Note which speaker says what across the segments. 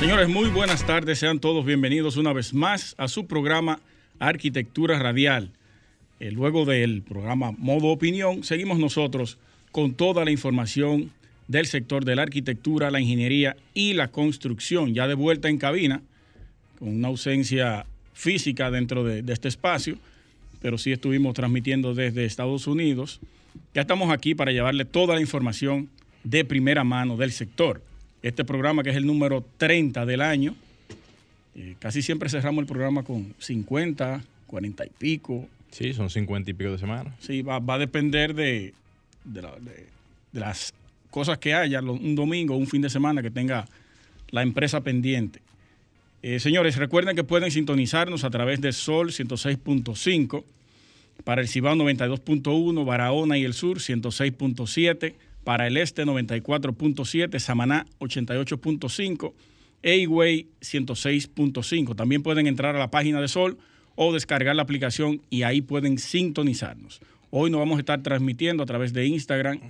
Speaker 1: Señores, muy buenas tardes. Sean todos bienvenidos una vez más a su programa Arquitectura Radial. Eh, luego del programa Modo Opinión, seguimos nosotros con toda la información del sector de la arquitectura, la ingeniería y la construcción. Ya de vuelta en cabina, con una ausencia física dentro de, de este espacio, pero sí estuvimos transmitiendo desde Estados Unidos. Ya estamos aquí para llevarle toda la información de primera mano del sector este programa que es el número 30 del año. Eh, casi siempre cerramos el programa con 50, 40 y pico.
Speaker 2: Sí, son 50 y pico de semana.
Speaker 1: Sí, va, va a depender de, de, la, de, de, las cosas que haya, un domingo, un fin de semana que tenga la empresa pendiente. Eh, señores, recuerden que pueden sintonizarnos a través de Sol 106.5, para el Cibao 92.1, Barahona y el Sur 106.7 para el este 94.7, Samaná 88.5, Away 106.5. También pueden entrar a la página de Sol o descargar la aplicación y ahí pueden sintonizarnos. Hoy no vamos a estar transmitiendo a través de Instagram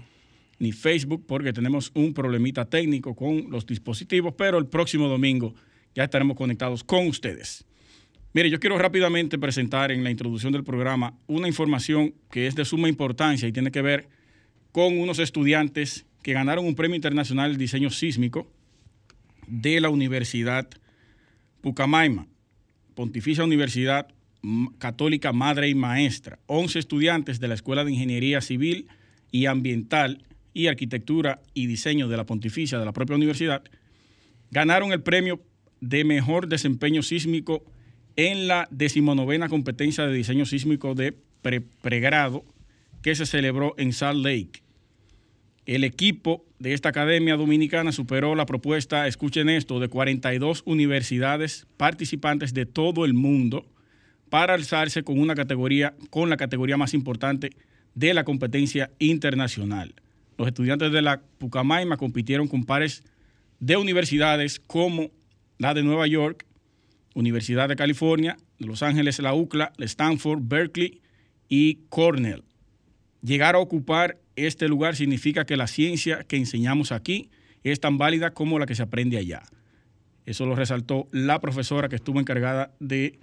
Speaker 1: ni Facebook porque tenemos un problemita técnico con los dispositivos, pero el próximo domingo ya estaremos conectados con ustedes. Mire, yo quiero rápidamente presentar en la introducción del programa una información que es de suma importancia y tiene que ver con unos estudiantes que ganaron un premio internacional de diseño sísmico de la Universidad Pucamaima, Pontificia Universidad Católica Madre y Maestra. 11 estudiantes de la Escuela de Ingeniería Civil y Ambiental y Arquitectura y Diseño de la Pontificia de la propia universidad ganaron el premio de mejor desempeño sísmico en la decimonovena competencia de diseño sísmico de pre pregrado que se celebró en Salt Lake. El equipo de esta academia dominicana superó la propuesta, escuchen esto, de 42 universidades participantes de todo el mundo para alzarse con una categoría, con la categoría más importante de la competencia internacional. Los estudiantes de la Pucamaima compitieron con pares de universidades como la de Nueva York, Universidad de California, Los Ángeles, la UCLA, Stanford, Berkeley y Cornell. Llegar a ocupar este lugar significa que la ciencia que enseñamos aquí es tan válida como la que se aprende allá. Eso lo resaltó la profesora que estuvo encargada de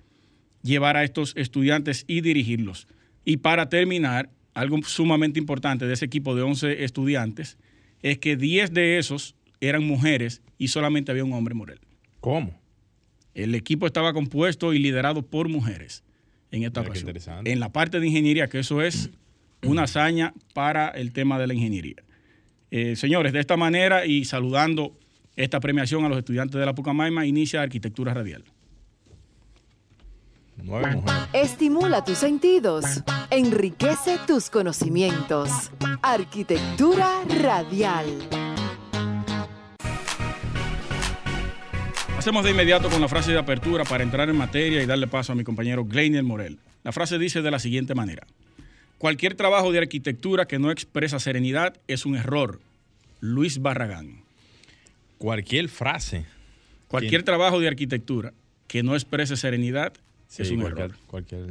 Speaker 1: llevar a estos estudiantes y dirigirlos. Y para terminar, algo sumamente importante de ese equipo de 11 estudiantes es que 10 de esos eran mujeres y solamente había un hombre morel.
Speaker 2: ¿Cómo?
Speaker 1: El equipo estaba compuesto y liderado por mujeres en esta
Speaker 2: Mira,
Speaker 1: ocasión.
Speaker 2: interesante.
Speaker 1: En la parte de ingeniería, que eso es una hazaña para el tema de la ingeniería. Eh, señores, de esta manera y saludando esta premiación a los estudiantes de la Pucamaima, inicia Arquitectura Radial.
Speaker 2: Nueve.
Speaker 3: Estimula tus sentidos, enriquece tus conocimientos. Arquitectura radial.
Speaker 1: Hacemos de inmediato con la frase de apertura para entrar en materia y darle paso a mi compañero Gleinier Morel. La frase dice de la siguiente manera. Cualquier trabajo de arquitectura que no expresa serenidad es un error. Luis Barragán.
Speaker 2: Cualquier frase.
Speaker 1: Cualquier
Speaker 2: ¿Quién?
Speaker 1: trabajo de arquitectura que no exprese serenidad
Speaker 2: Sí,
Speaker 1: es un
Speaker 2: cualquier,
Speaker 1: error.
Speaker 2: cualquier.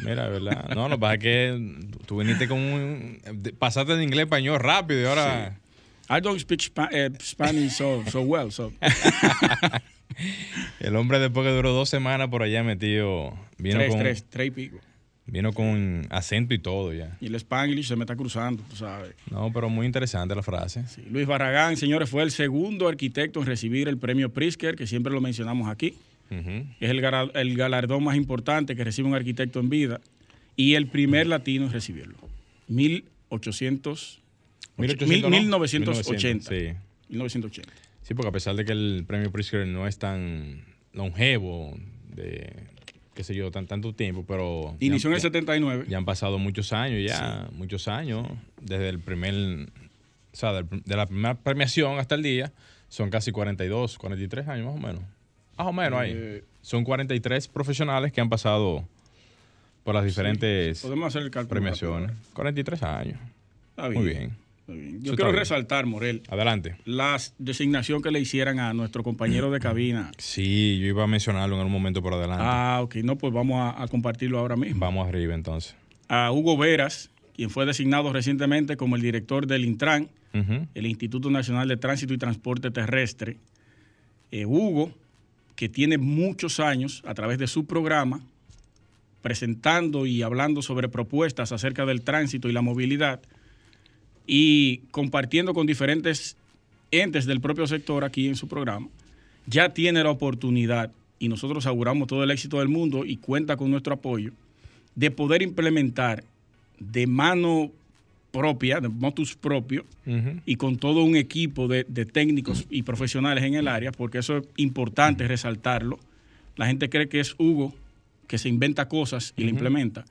Speaker 2: Mira, ¿verdad? No, lo que pasa es que tú viniste con un. Pasaste de inglés a español rápido y ahora.
Speaker 1: I don't speak eh, Spanish so, so well, so
Speaker 2: El hombre, después que duró dos semanas por allá metido, vino,
Speaker 1: tres,
Speaker 2: con,
Speaker 1: tres, tres y pico.
Speaker 2: Vino con acento y todo ya.
Speaker 1: Y el Spanglish se me está cruzando, tú sabes.
Speaker 2: No, pero muy interesante la frase.
Speaker 1: Sí, Luis Barragán, señores, fue el segundo arquitecto en recibir el premio Pritzker, que siempre lo mencionamos aquí. Que es el, el galardón más importante que recibe un arquitecto en vida, y el primer latino en recibirlo. 1800,
Speaker 2: 1800,
Speaker 1: mil-
Speaker 2: ¿no?
Speaker 1: 1980.
Speaker 2: Sí.
Speaker 1: 1980.
Speaker 2: Sí, porque a pesar de que el premio Pritzker no es tan longevo, de qué sé yo, tan tanto tiempo, pero
Speaker 1: Inició en el
Speaker 2: ya,
Speaker 1: 79.
Speaker 2: ya han pasado muchos años ya, muchos años, desde el primer, o sea, de la primera premiación hasta el día, Son casi 42, 43 años más o menos. Más o menos ahí.
Speaker 1: Eh,
Speaker 2: Son 43 profesionales que han pasado por las diferentes
Speaker 1: Podemos hacer el
Speaker 2: premiaciones.
Speaker 1: rápido.
Speaker 2: 43 años.
Speaker 1: Está
Speaker 2: Muy bien.
Speaker 1: está bien. Yo quiero
Speaker 2: bien.
Speaker 1: resaltar, Morel,
Speaker 2: Adelante.
Speaker 1: la designación que le hicieran a nuestro compañero de cabina.
Speaker 2: Sí, yo iba a mencionarlo en algún momento por adelante.
Speaker 1: Ah, ok. No, pues vamos a, a compartirlo ahora mismo.
Speaker 2: Vamos arriba entonces.
Speaker 1: A Hugo Veras, quien fue designado recientemente como el director del Intran, el Instituto Nacional de Tránsito y Transporte Terrestre. Eh, Hugo, que tiene muchos años a través de su programa, presentando y hablando sobre propuestas acerca del tránsito y la movilidad y compartiendo con diferentes entes del propio sector aquí en su programa, ya tiene la oportunidad, y nosotros auguramos todo el éxito del mundo y cuenta con nuestro apoyo, de poder implementar de mano propia, de motus propio, y con todo un equipo de, de técnicos y profesionales en el área, porque eso es importante resaltarlo. La gente cree que es Hugo que se inventa cosas y la implementa.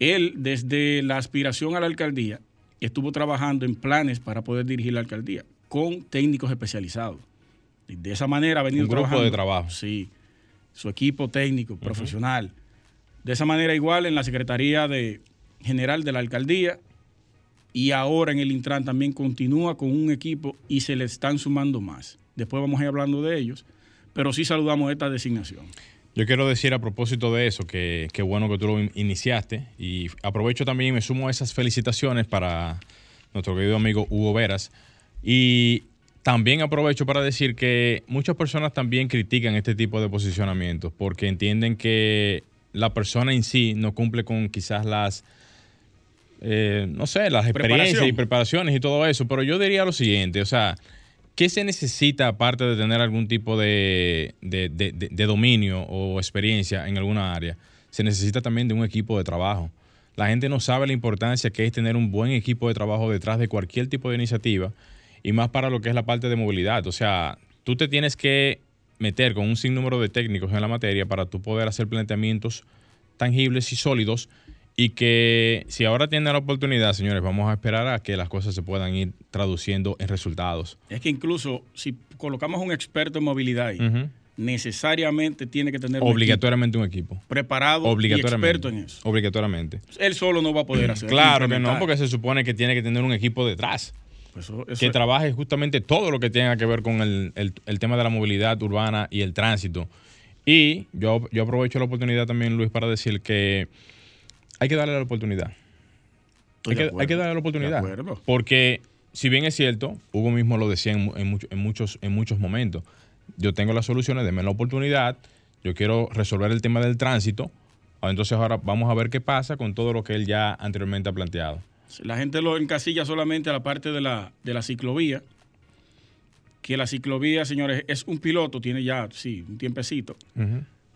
Speaker 1: Él, desde la aspiración a la alcaldía, estuvo trabajando en planes para poder dirigir la alcaldía con técnicos especializados. Y de esa manera ha venido
Speaker 2: Un grupo
Speaker 1: trabajando.
Speaker 2: de trabajo.
Speaker 1: Sí, su equipo técnico, profesional. De esa manera igual en la Secretaría de General de la Alcaldía y ahora en el Intran también continúa con un equipo y se le están sumando más. Después vamos a ir hablando de ellos, pero sí saludamos esta designación.
Speaker 2: Yo quiero decir a propósito de eso que qué bueno que tú lo in- iniciaste y aprovecho también y me sumo a esas felicitaciones para nuestro querido amigo Hugo Veras y también aprovecho para decir que muchas personas también critican este tipo de posicionamientos porque entienden que la persona en sí no cumple con quizás las eh, no sé, las experiencias
Speaker 1: Preparación.
Speaker 2: y preparaciones y todo eso, pero yo diría lo siguiente, o sea, ¿qué se necesita aparte de tener algún tipo de, dominio o experiencia en alguna área? Se necesita también de un equipo de trabajo. La gente no sabe la importancia que es tener un buen equipo de trabajo detrás de cualquier tipo de iniciativa y más para lo que es la parte de movilidad. O sea, tú te tienes que meter con un sinnúmero de técnicos en la materia para tú poder hacer planteamientos tangibles y sólidos y que si ahora tienen la oportunidad, señores, vamos a esperar a que las cosas se puedan ir traduciendo en resultados.
Speaker 1: Es que incluso si colocamos un experto en movilidad ahí, necesariamente tiene que tener un equipo
Speaker 2: Obligatoriamente un equipo.
Speaker 1: preparado y
Speaker 2: Obligatoriamente.
Speaker 1: experto en eso.
Speaker 2: Obligatoriamente.
Speaker 1: Él solo no va a poder hacer.
Speaker 2: Claro que no, porque se supone que tiene que tener un equipo detrás
Speaker 1: Pues eso- eso
Speaker 2: que
Speaker 1: es-
Speaker 2: trabaje justamente todo lo que tenga que ver con el, el- el tema de la movilidad urbana y el tránsito. Y yo, yo aprovecho la oportunidad también, Luis, para decir que hay que darle la oportunidad. Hay que,
Speaker 1: acuerdo.
Speaker 2: hay que darle la oportunidad. Porque si bien es cierto, Hugo mismo lo decía en, mu- en mucho- en muchos, en muchos momentos, yo tengo las soluciones, denme la oportunidad, yo quiero resolver el tema del tránsito, ah, entonces ahora vamos a ver qué pasa con todo lo que él ya anteriormente ha planteado.
Speaker 1: La gente lo encasilla solamente a la parte de la, de la ciclovía. Que la ciclovía, señores, es un piloto, tiene ya, sí, un tiempecito.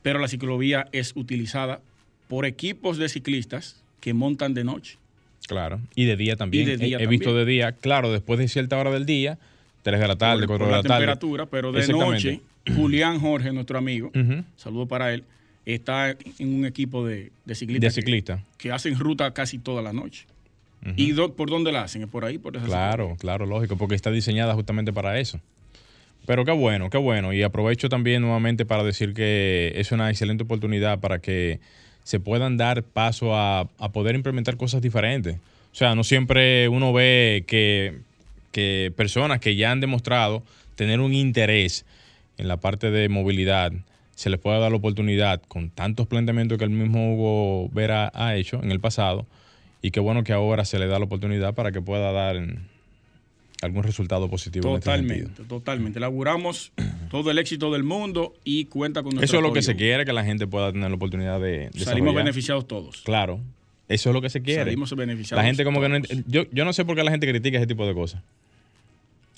Speaker 1: Pero la ciclovía es utilizada por equipos de ciclistas que montan de noche.
Speaker 2: Claro. Y de día también.
Speaker 1: Y de día
Speaker 2: he, he visto de día, claro, después de cierta hora del día, 3 de la tarde,
Speaker 1: por,
Speaker 2: 4
Speaker 1: por
Speaker 2: de
Speaker 1: la
Speaker 2: la tarde.
Speaker 1: temperatura, pero de noche, Julián Jorge, nuestro amigo,
Speaker 2: Ujú.
Speaker 1: saludo para él, está en un equipo de, de ciclistas.
Speaker 2: De ciclista.
Speaker 1: Que, que hacen ruta casi toda la noche. ¿Y do- por dónde la hacen? ¿Es por ahí? Por esa
Speaker 2: Claro, claro, lógico, porque está diseñada justamente para eso. Pero qué bueno, qué bueno. Y aprovecho también nuevamente para decir que es una excelente oportunidad para que se puedan dar paso a, a poder implementar cosas diferentes. O sea, no siempre uno ve que, que personas que ya han demostrado tener un interés en la parte de movilidad, se les pueda dar la oportunidad con tantos planteamientos que el mismo Hugo Vera ha hecho en el pasado. Y qué bueno que ahora se le da la oportunidad para que pueda dar en, algún resultado positivo en este
Speaker 1: Totalmente, totalmente. Le auguramos todo el éxito del mundo y cuenta con nuestro
Speaker 2: Eso es lo que se quiere, que la gente pueda tener la oportunidad de
Speaker 1: Salimos beneficiados todos.
Speaker 2: Claro, eso es lo que se quiere.
Speaker 1: Salimos beneficiados
Speaker 2: La gente como que no yo, yo no sé por qué la gente critica ese tipo de cosas.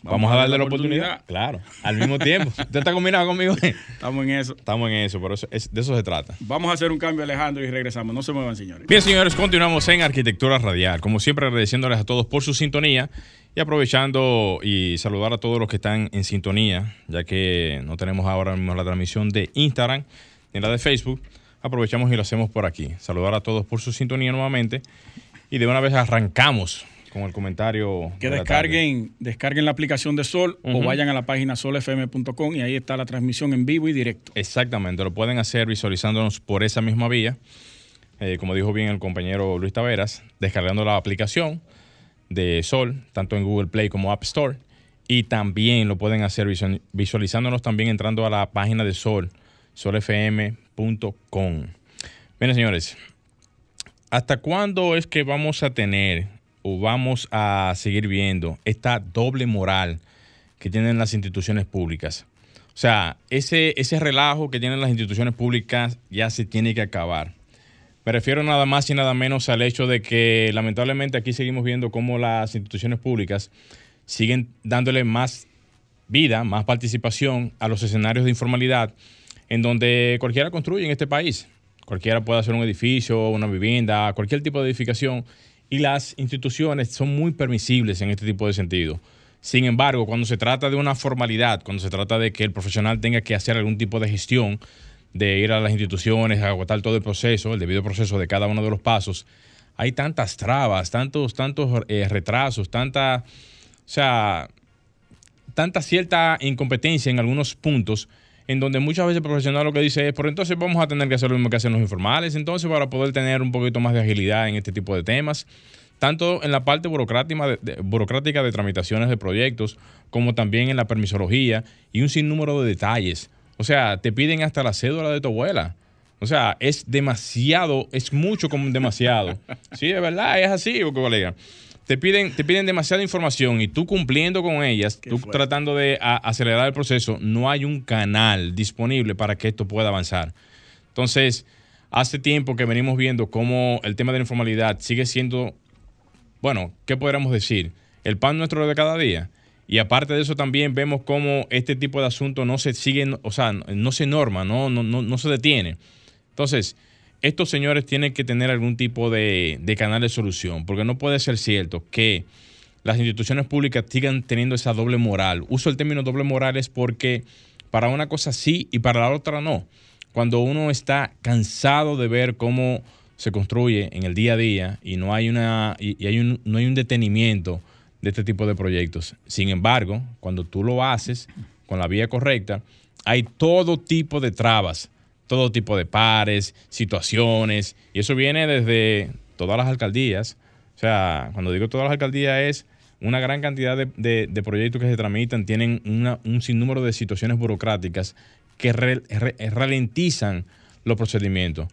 Speaker 2: Vamos, a darle la oportunidad. Claro, al mismo tiempo. ¿Usted está combinado conmigo?
Speaker 1: Estamos en eso.
Speaker 2: Estamos en eso, pero eso- es- de eso se trata.
Speaker 1: Vamos a hacer un cambio, Alejandro, y regresamos. No se muevan, señores.
Speaker 2: Bien, señores, continuamos en Arquitectura Radial. Como siempre, agradeciéndoles a todos por su sintonía y aprovechando y saludar a todos los que están en sintonía, ya que no tenemos ahora mismo la transmisión de Instagram ni la de Facebook. Aprovechamos y lo hacemos por aquí. Saludar a todos por su sintonía nuevamente y de una vez arrancamos con el comentario.
Speaker 1: Que
Speaker 2: de la
Speaker 1: descarguen, descarguen la aplicación de Sol o vayan a la página solfm.com y ahí está la transmisión en vivo y directo.
Speaker 2: Exactamente, lo pueden hacer visualizándonos por esa misma vía. Eh, como dijo bien el compañero Luis Taveras, descargando la aplicación de Sol, tanto en Google Play como App Store. Y también lo pueden hacer visu- visualizándonos también entrando a la página de Sol, solfm.com. Bien, señores, ¿hasta cuándo es que vamos a tener o vamos a seguir viendo esta doble moral que tienen las instituciones públicas? O sea, ese, ese relajo que tienen las instituciones públicas ya se tiene que acabar. Me refiero nada más y nada menos al hecho de que lamentablemente aquí seguimos viendo cómo las instituciones públicas siguen dándole más vida, más participación a los escenarios de informalidad en donde cualquiera construye en este país. Cualquiera puede hacer un edificio, una vivienda, cualquier tipo de edificación y las instituciones son muy permisibles en este tipo de sentido. Sin embargo, cuando se trata de una formalidad, cuando se trata de que el profesional tenga que hacer algún tipo de gestión, de ir a las instituciones, agotar todo el proceso, el debido proceso de cada uno de los pasos, hay tantas trabas, tantos, tantos eh, retrasos, tanta, o sea, cierta incompetencia en algunos puntos en donde muchas veces el profesional lo que dice es, pero entonces vamos a tener que hacer lo mismo que hacen los informales, entonces para poder tener un poquito más de agilidad en este tipo de temas, tanto en la parte burocrática burocrática de tramitaciones de proyectos, como también en la permisología y un sinnúmero de detalles. O sea, te piden hasta la cédula de tu abuela. O sea, es demasiado, es mucho como demasiado. Sí, de verdad, es así, colega. Te piden, te piden demasiada información y tú cumpliendo con ellas, tú
Speaker 1: fuerte.
Speaker 2: tratando de a- acelerar el proceso, no hay un canal disponible para que esto pueda avanzar. Entonces, hace tiempo que venimos viendo cómo el tema de la informalidad sigue siendo, bueno, ¿qué podríamos decir? El pan nuestro de cada día. Y aparte de eso también vemos cómo este tipo de asuntos no se siguen, o sea, no se norma, no, no, no, no se detiene. Entonces, estos señores tienen que tener algún tipo de, de canal de solución, porque no puede ser cierto que las instituciones públicas sigan teniendo esa doble moral. Uso el término doble moral es porque para una cosa sí y para la otra no. Cuando uno está cansado de ver cómo se construye en el día a día y no hay una y, y hay un, no hay un detenimiento de este tipo de proyectos. Sin embargo, cuando tú lo haces con la vía correcta, hay todo tipo de trabas, todo tipo de pares, situaciones, y eso viene desde todas las alcaldías. O sea, cuando digo todas las alcaldías es una gran cantidad de, de- proyectos que se tramitan, tienen una- un sinnúmero de situaciones burocráticas que ralentizan los procedimientos.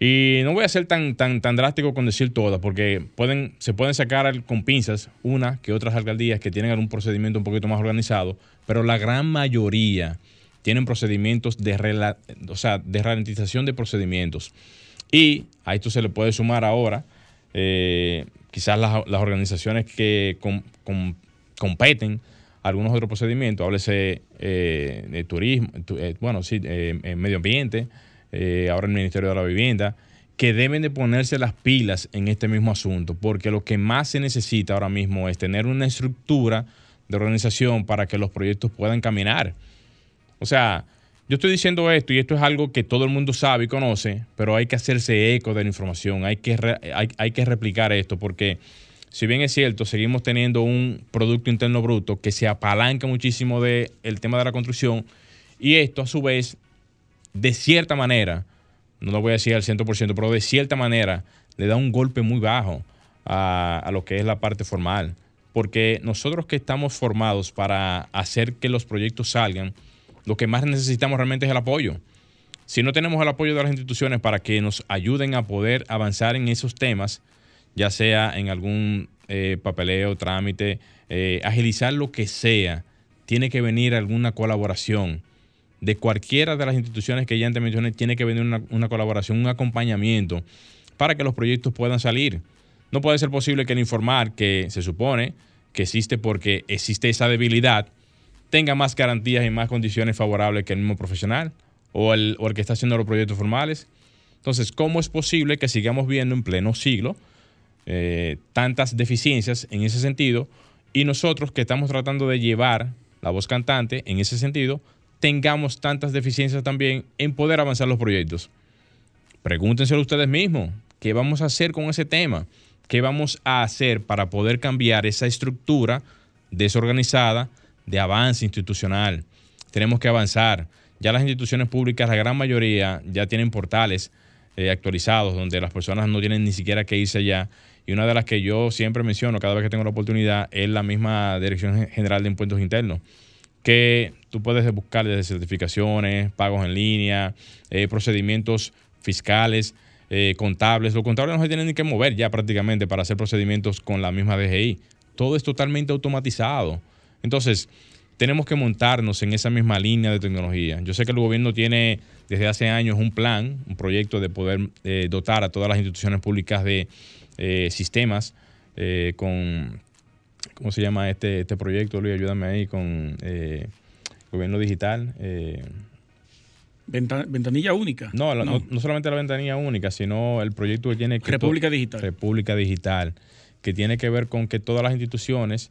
Speaker 2: Y no voy a ser tan, tan, tan drástico con decir todas, porque pueden, se pueden sacar con pinzas una que otras alcaldías que tienen algún procedimiento un poquito más organizado, pero la gran mayoría tienen procedimientos de, rela- o sea, de ralentización de procedimientos. Y a esto se le puede sumar ahora eh, quizás las, las organizaciones que com- com- competen algunos otros procedimientos, háblese eh, de turismo, tu- eh, bueno, sí, eh, eh, medio ambiente, eh, ahora el Ministerio de la Vivienda, que deben de ponerse las pilas en este mismo asunto, porque lo que más se necesita ahora mismo es tener una estructura de organización para que los proyectos puedan caminar. O sea, yo estoy diciendo esto y esto es algo que todo el mundo sabe y conoce, pero hay que hacerse eco de la información, hay que, hay, hay que replicar esto, porque si bien es cierto, seguimos teniendo un Producto Interno Bruto que se apalanca muchísimo del tema de la construcción y esto a su vez, de cierta manera, no lo voy a decir al 100%, pero de cierta manera le da un golpe muy bajo a, a lo que es la parte formal. Porque nosotros que estamos formados para hacer que los proyectos salgan, lo que más necesitamos realmente es el apoyo. Si no tenemos el apoyo de las instituciones para que nos ayuden a poder avanzar en esos temas, ya sea en algún eh, papeleo, trámite, eh, agilizar lo que sea, tiene que venir alguna colaboración de cualquiera de las instituciones que ya antes mencioné, tiene que venir una, colaboración, un acompañamiento para que los proyectos puedan salir. No puede ser posible que el informar que se supone que existe porque existe esa debilidad, tenga más garantías y más condiciones favorables que el mismo profesional o el, o el que está haciendo los proyectos formales. Entonces, ¿cómo es posible que sigamos viendo en pleno siglo eh, tantas deficiencias en ese sentido y nosotros que estamos tratando de llevar la voz cantante en ese sentido, tengamos tantas deficiencias también en poder avanzar los proyectos? Pregúntenselo ustedes mismos, ¿qué vamos a hacer con ese tema? qué vamos a hacer para poder cambiar esa estructura desorganizada de avance institucional. Tenemos que avanzar. Ya las instituciones públicas, la gran mayoría, ya tienen portales eh, actualizados donde las personas no tienen ni siquiera que irse allá. Y una de las que yo siempre menciono cada vez que tengo la oportunidad es la misma Dirección General de Impuestos Internos, que tú puedes buscar desde certificaciones, pagos en línea, eh, procedimientos fiscales, eh, contables. Los contables no se tienen que mover ya prácticamente para hacer procedimientos con la misma DGI. Todo es totalmente automatizado. Entonces, tenemos que montarnos en esa misma línea de tecnología. Yo sé que el gobierno tiene desde hace años un plan, un proyecto de poder eh, dotar a todas las instituciones públicas de sistemas eh, con, ¿cómo se llama este, este proyecto? Luis, ayúdame ahí, con gobierno digital.
Speaker 1: ventanilla única.
Speaker 2: No, no, no, solamente la ventanilla única, sino el proyecto que tiene que...
Speaker 1: República Digital.
Speaker 2: República Digital, que tiene que ver con que todas las instituciones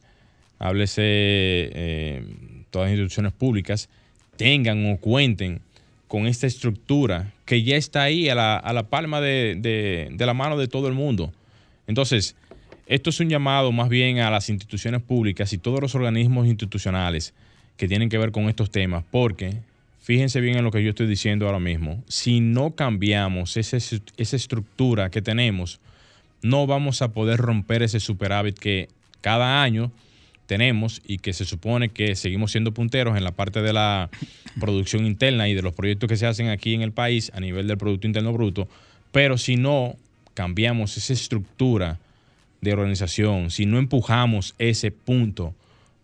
Speaker 2: háblese eh, todas las instituciones públicas, tengan o cuenten con esta estructura que ya está ahí a la, palma de, la mano de todo el mundo. Entonces, esto es un llamado más bien a las instituciones públicas y todos los organismos institucionales que tienen que ver con estos temas, porque fíjense bien en lo que yo estoy diciendo ahora mismo, si no cambiamos esa estructura que tenemos, no vamos a poder romper ese superávit que cada año tenemos y que se supone que seguimos siendo punteros en la parte de la producción interna y de los proyectos que se hacen aquí en el país a nivel del Producto Interno Bruto, pero si no cambiamos esa estructura de organización, si no empujamos ese punto,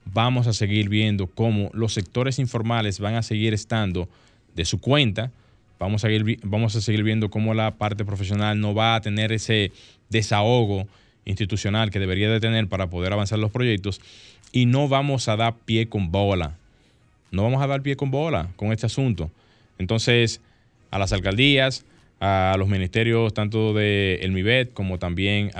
Speaker 2: vamos a seguir viendo cómo los sectores informales van a seguir estando de su cuenta, vamos a seguir, vamos a seguir viendo cómo la parte profesional no va a tener ese desahogo institucional que debería de tener para poder avanzar los proyectos y no vamos a dar pie con bola. No vamos a dar pie con bola con este asunto. Entonces, a las alcaldías, a los ministerios tanto de el MIBET como también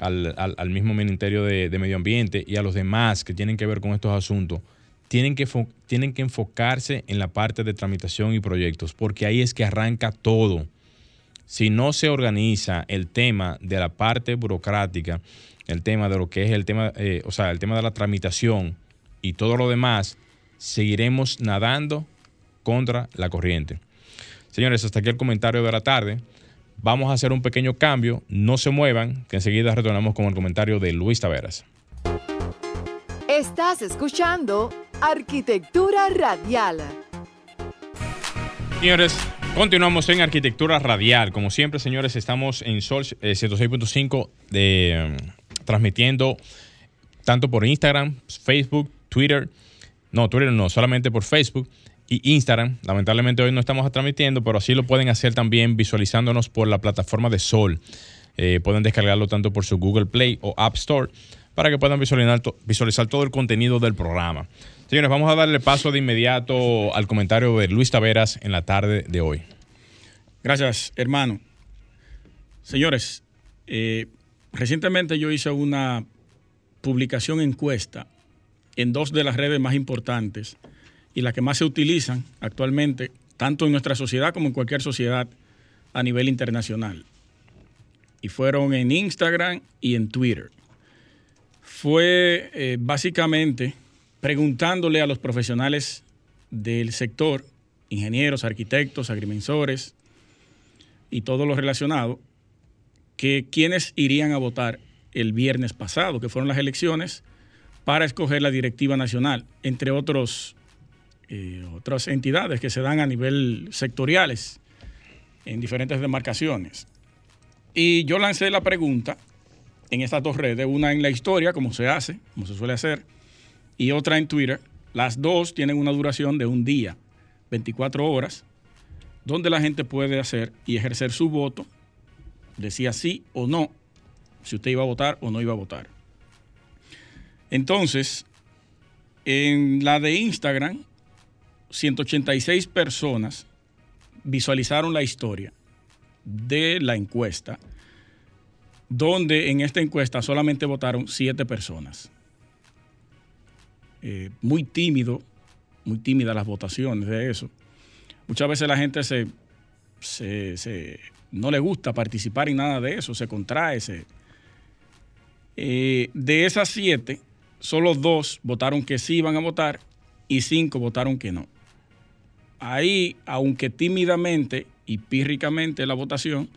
Speaker 2: al, mismo Ministerio de, Medio Ambiente y a los demás que tienen que ver con estos asuntos, tienen que, tienen que enfocarse en la parte de tramitación y proyectos, porque ahí es que arranca todo si no se organiza el tema de la parte burocrática, el tema de lo que es el tema, eh, o sea, el tema de la tramitación y todo lo demás, seguiremos nadando contra la corriente. Señores, hasta aquí el comentario de la tarde. Vamos a hacer un pequeño cambio. No se muevan, que enseguida retornamos con el comentario de Luis Taveras.
Speaker 3: Estás escuchando Arquitectura Radial.
Speaker 2: Señores, Continuamos en Arquitectura Radial. Como siempre, señores, estamos en Sol 106.5 de, mm, transmitiendo tanto por Instagram, Facebook, Twitter. No, Twitter no, solamente por Facebook y Instagram. Lamentablemente hoy no estamos transmitiendo, pero así lo pueden hacer también visualizándonos por la plataforma de Sol. Eh, pueden descargarlo tanto por su Google Play o App Store para que puedan visualizar, todo el contenido del programa. Señores, vamos a darle paso de inmediato al comentario de Luis Taveras en la tarde de hoy.
Speaker 1: Gracias, hermano. Señores, eh, recientemente yo hice una publicación encuesta en dos de las redes más importantes y las que más se utilizan actualmente, tanto en nuestra sociedad como en cualquier sociedad a nivel internacional. Y fueron en Instagram y en Twitter. Fue eh, básicamente preguntándole a los profesionales del sector, ingenieros, arquitectos, agrimensores y todo lo relacionado, que quienes irían a votar el viernes pasado, que fueron las elecciones para escoger la directiva nacional, entre otros, otras entidades que se dan a nivel sectoriales en diferentes demarcaciones. Y yo lancé la pregunta en estas dos redes, una en la historia, como se hace, como se suele hacer, y otra en Twitter. Las dos tienen una duración de un día, 24 horas, donde la gente puede hacer y ejercer su voto, decía sí o no, si usted iba a votar o no iba a votar. Entonces, en la de Instagram, 186 personas visualizaron la historia de la encuesta, donde en esta encuesta solamente votaron 7 personas. Eh, muy tímido, muy tímidas las votaciones de eso. Muchas veces la gente se, no le gusta participar en nada de eso, se contrae, se, Eh, de esas siete, solo dos votaron que sí iban a votar y cinco votaron que no. Ahí, aunque tímidamente y pírricamente la votación,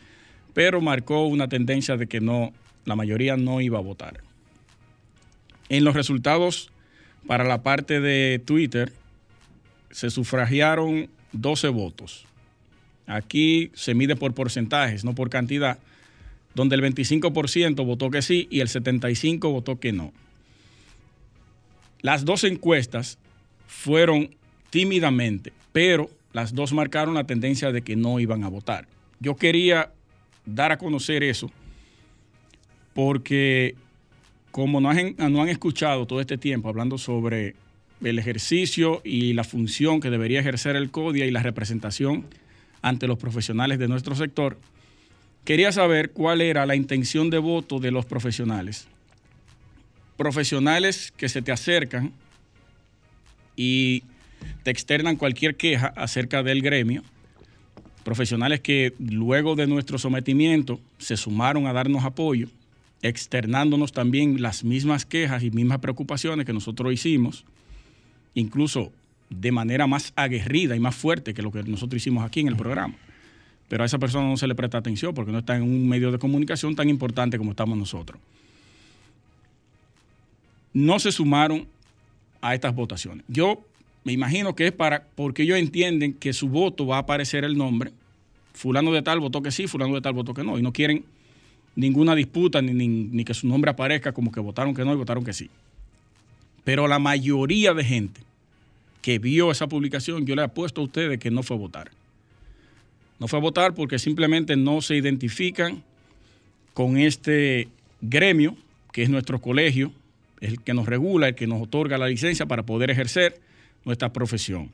Speaker 1: pero marcó una tendencia de que no, la mayoría no iba a votar. En los resultados para la parte de Twitter, se sufragiaron 12 votos. Aquí se mide por porcentajes, no por cantidad, donde el 25% votó que sí y el 75% votó que no. Las dos encuestas fueron tímidamente, pero las dos marcaron la tendencia de que no iban a votar. Yo quería dar a conocer eso porque como no han, no han escuchado todo este tiempo hablando sobre el ejercicio y la función que debería ejercer el CODIA y la representación ante los profesionales de nuestro sector, quería saber cuál era la intención de voto de los profesionales. Profesionales que se te acercan y te externan cualquier queja acerca del gremio. Profesionales que luego de nuestro sometimiento se sumaron a darnos apoyo, externándonos también las mismas quejas y mismas preocupaciones que nosotros hicimos incluso de manera más aguerrida y más fuerte que lo que nosotros hicimos aquí en el programa. Pero a esa persona no se le presta atención porque no está en un medio de comunicación tan importante como estamos nosotros. No se sumaron a estas votaciones. Yo me imagino que es para, porque ellos entienden que su voto va a aparecer el nombre. Fulano de tal votó que sí, fulano de tal votó que no. Y no quieren ninguna disputa ni, ni, que su nombre aparezca como que votaron que no y votaron que sí. Pero la mayoría de gente que vio esa publicación, yo le apuesto a ustedes que no fue a votar. No fue a votar porque simplemente no se identifican con este gremio, que es nuestro colegio, el que nos regula, el que nos otorga la licencia para poder ejercer nuestra profesión.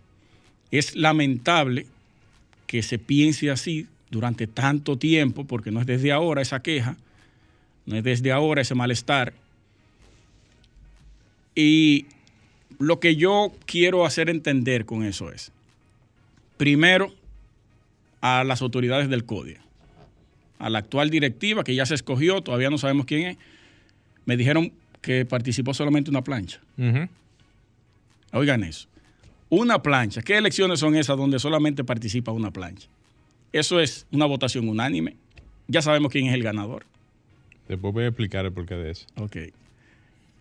Speaker 1: Es lamentable que se piense así durante tanto tiempo, porque no es desde ahora esa queja, no es desde ahora ese malestar, y lo que yo quiero hacer entender con eso es, primero, a las autoridades del CODIA, a la actual directiva que ya se escogió, todavía no sabemos quién es, me dijeron que participó solamente una plancha. Oigan eso. Una plancha. ¿Qué elecciones son esas donde solamente participa una plancha? Eso es una votación unánime. Ya sabemos quién es el ganador.
Speaker 2: Después voy a explicar el porqué de eso.
Speaker 1: Ok.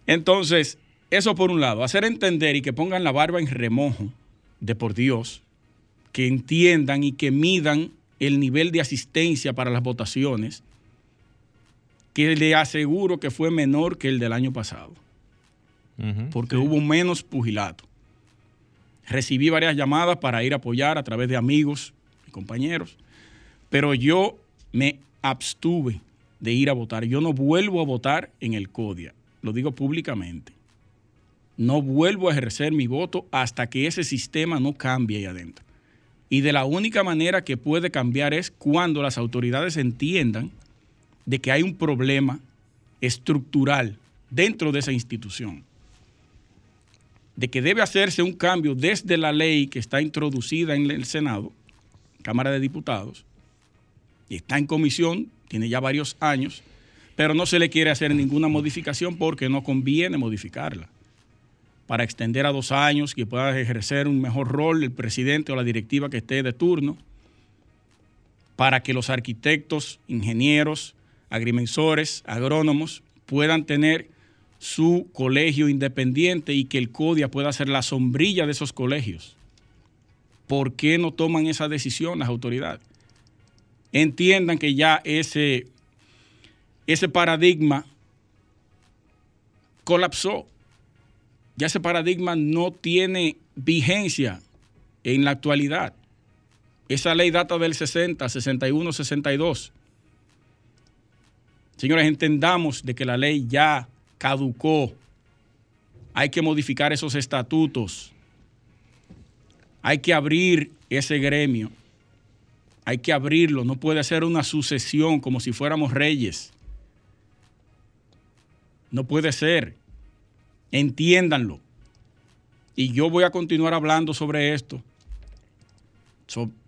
Speaker 1: Entonces, eso por un lado, hacer entender y que pongan la barba en remojo de por Dios, que entiendan y que midan el nivel de asistencia para las votaciones, que le aseguro que fue menor que el del año pasado, porque hubo menos pugilato. Recibí varias llamadas para ir a apoyar a través de amigos y compañeros, pero yo me abstuve de ir a votar. Yo no vuelvo a votar en el CODIA, lo digo públicamente no vuelvo a ejercer mi voto hasta que ese sistema no cambie ahí adentro. Y de la única manera que puede cambiar es cuando las autoridades entiendan de que hay un problema estructural dentro de esa institución. De que debe hacerse un cambio desde la ley que está introducida en el Senado, Cámara de Diputados, y está en comisión, tiene ya varios años, pero no se le quiere hacer ninguna modificación porque no conviene modificarla. Para extender a dos años, que pueda ejercer un mejor rol el presidente o la directiva que esté de turno, para que los arquitectos, ingenieros, agrimensores, agrónomos puedan tener su colegio independiente y que el CODIA pueda ser la sombrilla de esos colegios. ¿Por qué no toman esa decisión las autoridades? Entiendan que ya ese, ese paradigma colapsó ya ese paradigma no tiene vigencia en la actualidad. Esa ley data del 60, 61, 62. Señores, entendamos de que la ley ya caducó. Hay que modificar esos estatutos. Hay que abrir ese gremio. Hay que abrirlo. No puede ser una sucesión como si fuéramos reyes. No puede ser. Entiéndanlo. Y yo voy a continuar hablando sobre esto.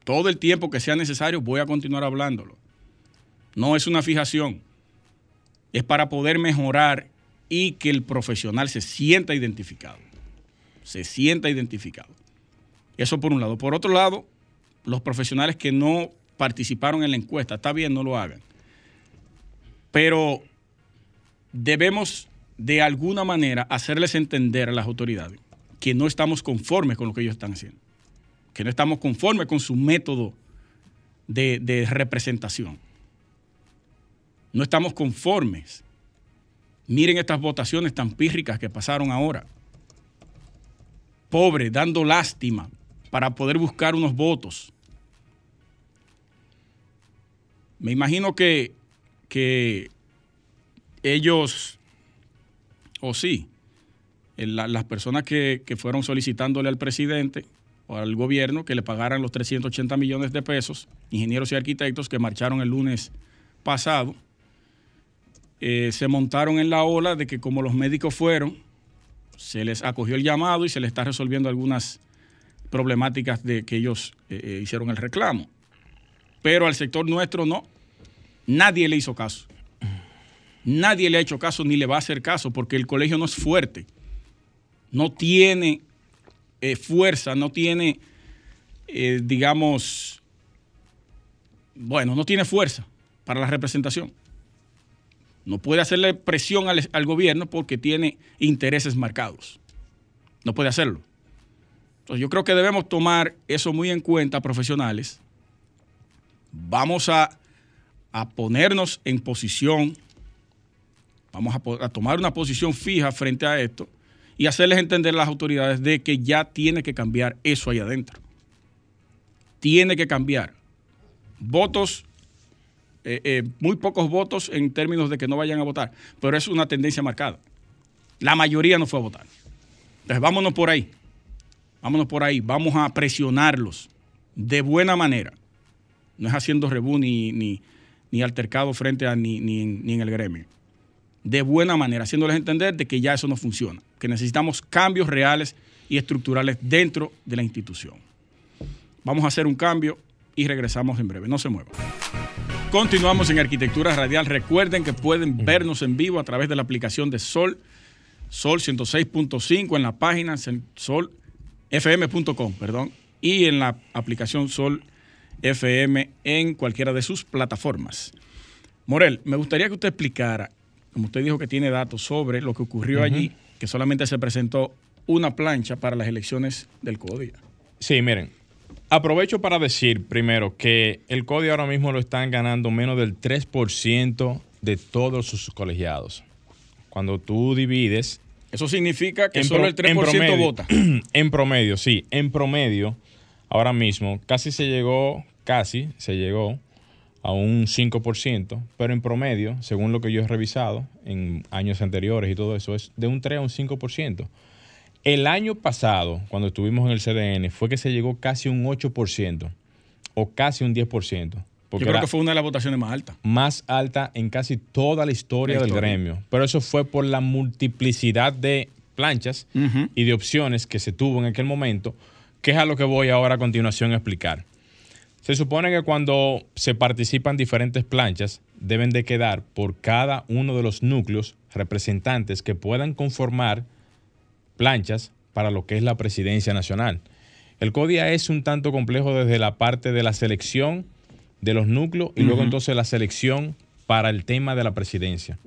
Speaker 1: todo el tiempo que sea necesario voy a continuar hablándolo. No es una fijación. es para poder mejorar y que el profesional se sienta identificado. Se sienta identificado. Eso por un lado. Por otro lado, los profesionales que no participaron en la encuesta, está bien, no lo hagan. Pero debemos de alguna manera hacerles entender a las autoridades que no estamos conformes con lo que ellos están haciendo, que no estamos conformes con su método de, de representación. No estamos conformes. Miren estas votaciones tan pírricas que pasaron ahora. Pobre, dando lástima para poder buscar unos votos. Me imagino que, que ellos, o sí, las personas que, que fueron solicitándole al presidente o al gobierno que le pagaran los 380 millones de pesos, ingenieros y arquitectos que marcharon el lunes pasado, eh, se montaron en la ola de que como los médicos fueron, se les acogió el llamado y se les está resolviendo algunas problemáticas de que ellos eh, eh, hicieron el reclamo. Pero al sector nuestro no. Nadie le hizo caso. Nadie le ha hecho caso ni le va a hacer caso porque el colegio no es fuerte. No tiene fuerza, no tiene, digamos, bueno, no tiene fuerza para la representación. No puede hacerle presión al, gobierno porque tiene intereses marcados. No puede hacerlo. Entonces yo creo que debemos tomar eso muy en cuenta, profesionales. Vamos a, ponernos en posición, vamos a, a, tomar una posición fija frente a esto y hacerles entender a las autoridades de que ya tiene que cambiar eso ahí adentro. Tiene que cambiar. Votos eh, eh, muy pocos votos en términos de que no vayan a votar, pero es una tendencia marcada. La mayoría no fue a votar. Entonces vámonos por ahí, vámonos por ahí, vamos a presionarlos de buena manera. No es haciendo rebú ni, ni, altercado frente a ni, ni, ni en el gremio. De buena manera, haciéndoles entender de que ya eso no funciona, que necesitamos cambios reales y estructurales dentro de la institución. Vamos a hacer un cambio y regresamos en breve. No se muevan. Continuamos en Arquitectura Radial. Recuerden que pueden vernos en vivo a través de la aplicación de Sol, Sol 106.5 en la página solfm.com, perdón, y en la aplicación Sol FM en cualquiera de sus plataformas. Morel, me gustaría que usted explicara, como usted dijo que tiene datos sobre lo que ocurrió allí, que solamente se presentó una plancha para las elecciones del CODIA.
Speaker 2: Sí, miren, Aprovecho para decir primero que el CODI ahora mismo lo están ganando menos del 3% de todos sus colegiados. Cuando tú divides...
Speaker 1: Eso significa que solo el 3% vota.
Speaker 2: En promedio, sí. En promedio, ahora mismo, casi se llegó, casi se llegó a un 5%, pero en promedio, según lo que yo he revisado en años anteriores y todo eso, es de un 3 a un 5%. El año pasado, cuando estuvimos en el CDN, fue que se llegó casi un 8% o casi un 10%.
Speaker 1: Yo creo que fue una de las votaciones más altas.
Speaker 2: Más alta en casi toda la historia, del gremio. Pero eso fue por la multiplicidad de planchas y de opciones que se tuvo en aquel momento, que es a lo que voy ahora a continuación a explicar. Se supone que cuando se participan diferentes planchas, deben de quedar por cada uno de los núcleos representantes que puedan conformar planchas para lo que es la presidencia nacional. El CODIA es un tanto complejo desde la parte de la selección de los núcleos y luego entonces la selección para el tema de la presidencia.